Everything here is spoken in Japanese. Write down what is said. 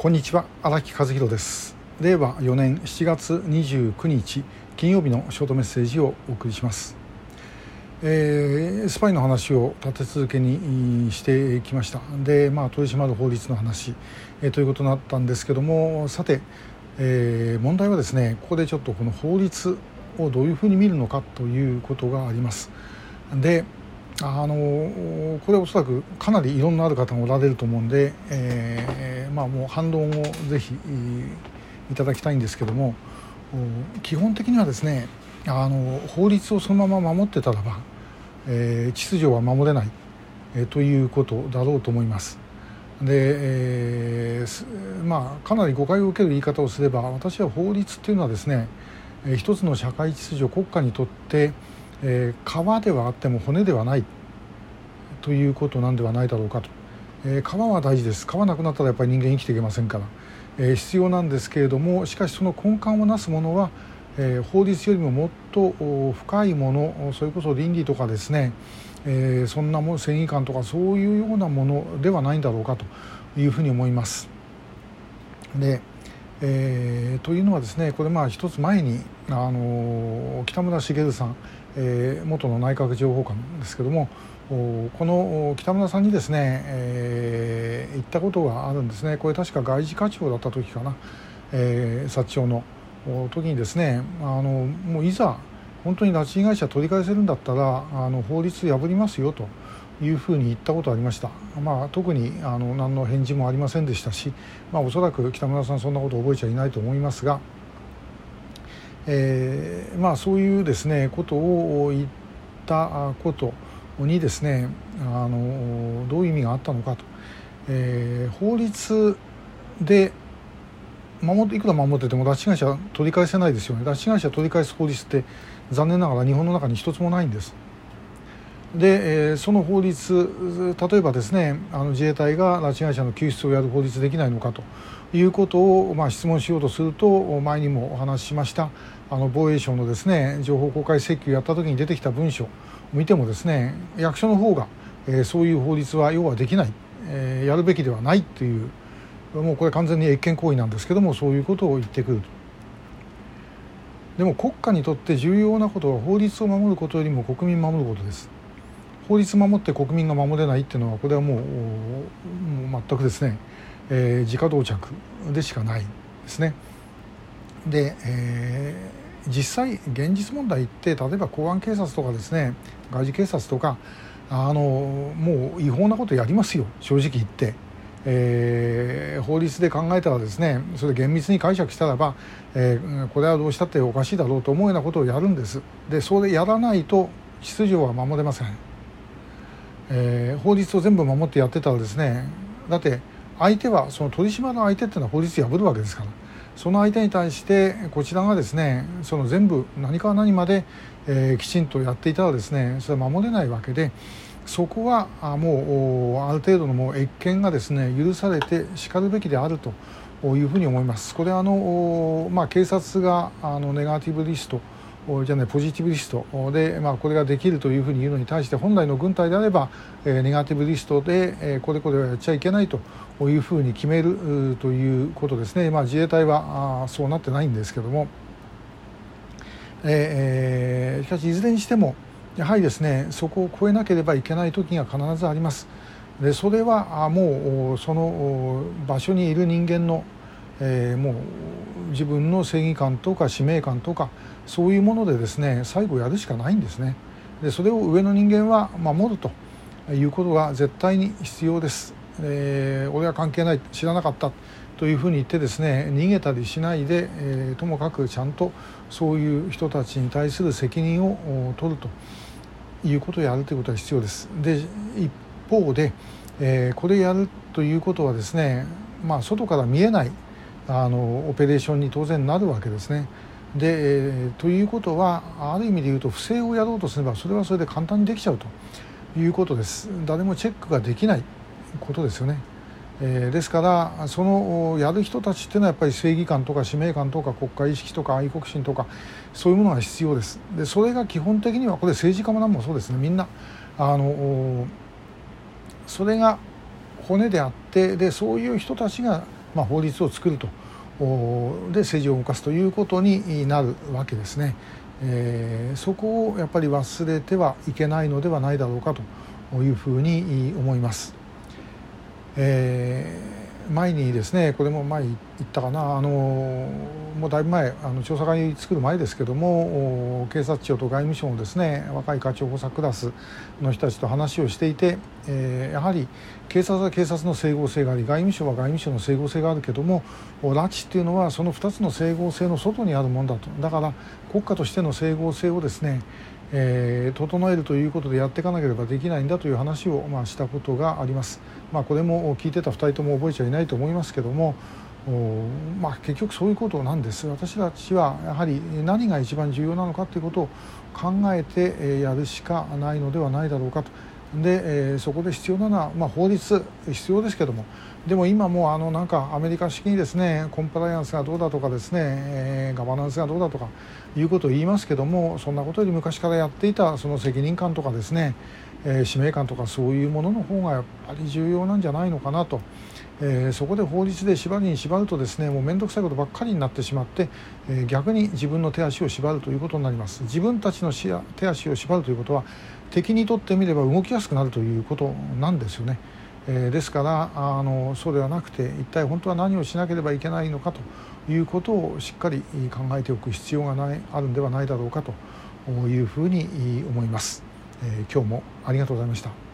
こんにちは荒木和弘です。令和4年7月29日金曜日のショートメッセージをお送りします、えー、スパイの話を立て続けにしてきました。でまあ取り締まる法律の話、えー、ということになったんですけどもさて、えー、問題はですねここでちょっとこの法律をどういうふうに見るのかということがあります。であのこれおそらくかなりいろんなある方がおられると思うんで、えー、まあ、もう反論をぜひいただきたいんですけども基本的にはですねあの法律をそのまま守ってたらば、えー、秩序は守れない、えー、ということだろうと思います。で、えー、まあかなり誤解を受ける言い方をすれば私は法律っていうのはですね、えー、一つの社会秩序国家にとってえー、皮ではあっても骨ではないということなんではないだろうかと、えー、皮は大事です。皮なくなったらやっぱり人間生きていけませんから、えー、必要なんですけれどもしかしその根幹をなすものは、えー、法律よりももっと深いものそれこそ倫理とかですね、えー、そんなもの正義感とかそういうようなものではないんだろうかというふうに思います。でえー、というのはですねこれまあ一つ前にあの北村茂さんえー、元の内閣情報官ですけどもこの北村さんにですね、えー、言ったことがあるんですねこれ確か外事課長だった時かな、えー、薩長の時にですねあのもういざ本当に拉致被害者取り返せるんだったらあの法律破りますよというふうに言ったことありました、まあ、特にあの何の返事もありませんでしたし、まあ、おそらく北村さんそんなこと覚えちゃいないと思いますが。えー、まあ、そういうですねことを言ったことにですねあのどういう意味があったのかと、えー、法律で守いくら守ってても拉致被害者取り返せないですよね拉致被害者取り返す法律って残念ながら日本の中に一つもないんです。で、えー、その法律例えばですねあの自衛隊が拉致被害者の救出をやる法律できないのかということを、まあ、質問しようとすると前にもお話ししましたあの防衛省のですね情報公開請求をやった時に出てきた文書を見てもですね役所の方が、えー、そういう法律は要はできない、えー、やるべきではないというもうこれ完全に越権行為なんですけどもそういうことを言ってくるでも国家にとって重要なことは法律を守ることよりも国民を守ることです。法律守って国民が守れないっていうのはこれはもうもう全くですね、えー、自家同着でしかないですね。で、えー実際現実問題って例えば公安警察とかですね外事警察とかあのもう違法なことやりますよ正直言って。えー、法律で考えたらですねそれ厳密に解釈したらば、えー、これはどうしたっておかしいだろうと思うようなことをやるんです。でそれやらないと秩序は守れません、えー、法律を全部守ってやってたらですねだって相手はその取り締まる相手っていうのは法律破るわけですからその相手に対してこちらがですねその全部何から何まで、えー、きちんとやっていたらですねそれは守れないわけでそこはもうある程度のもう越権がですね許されてしかるべきであるというふうに思います。これあの、まあ、警察があのネガティブリストじゃないポジティブリスト。で、まあ、これができるというふうに言うのに対して本来の軍隊であれば、え、ネガティブリストで、え、これこれはやっちゃいけないというふうに決めるということですね、まあ、自衛隊はあそうなってないんですけども、えー、しかしいずれにしてもやはりですねそこを超えなければいけない時が必ずあります。でそれはもうその場所にいる人間の、えー、もう自分の正義感とか使命感とかそういうものでですね最後やるしかないんですね。でそれを上の人間は守るということが絶対に必要です、えー、俺は関係ない知らなかったというふうに言ってですね逃げたりしないで、えー、ともかくちゃんとそういう人たちに対する責任を取るということをやるということが必要です。で一方で、えー、これやるということはですねまあ外から見えないあのオペレーションに当然なるわけですね。で、えー、ということはある意味で言うと不正をやろうとすればそれはそれで簡単にできちゃうということです誰もチェックができないことですよね。えー、ですからそのやる人たちっていうのはやっぱり正義感とか使命感とか国家意識とか愛国心とかそういうものが必要ですでそれが基本的にはこれ政治家も何もそうですねみんなあのそれが骨であってでそういう人たちがまあ、法律を作るとで政治を動かすということになるわけですね。えー、そこをやっぱり忘れてはいけないのではないだろうかというふうに思います。えー前にですねこれも前言ったかな。あのもうだいぶ前あの調査会作る前ですけども警察庁と外務省のですね若い課長補佐クラスの人たちと話をしていて、えー、やはり警察は警察の整合性があり外務省は外務省の整合性があるけども拉致っていうのはその2つの整合性の外にあるものだと。だから国家としての整合性をですねえー、整えるということでやっていかなければできないんだという話を、まあ、したことがあります。まあ、これも聞いてた2人とも覚えちゃいないと思いますけどもまあ、結局そういうことなんです私たちはやはり何が一番重要なのかということを考えてやるしかないのではないだろうかとで、えー、そこで必要なのは、まあ、法律必要ですけどもでも今もうあのなんかアメリカ式にですねコンプライアンスがどうだとかですね、えー、ガバナンスがどうだとかいうことを言いますけどもそんなことより昔からやっていたその責任感とかですね、えー、使命感とかそういうものの方がやっぱり重要なんじゃないのかなと。えー、そこで法律で縛りに縛るとですねもう面倒くさいことばっかりになってしまって、え、逆に自分の手足を縛るということになります自分たちの手足を縛るということは敵にとってみれば動きやすくなるということなんですよね。えー、ですからあのそうではなくて一体本当は何をしなければいけないのかということをしっかり考えておく必要がないあるんではないだろうかというふうに思います。えー、今日もありがとうございました。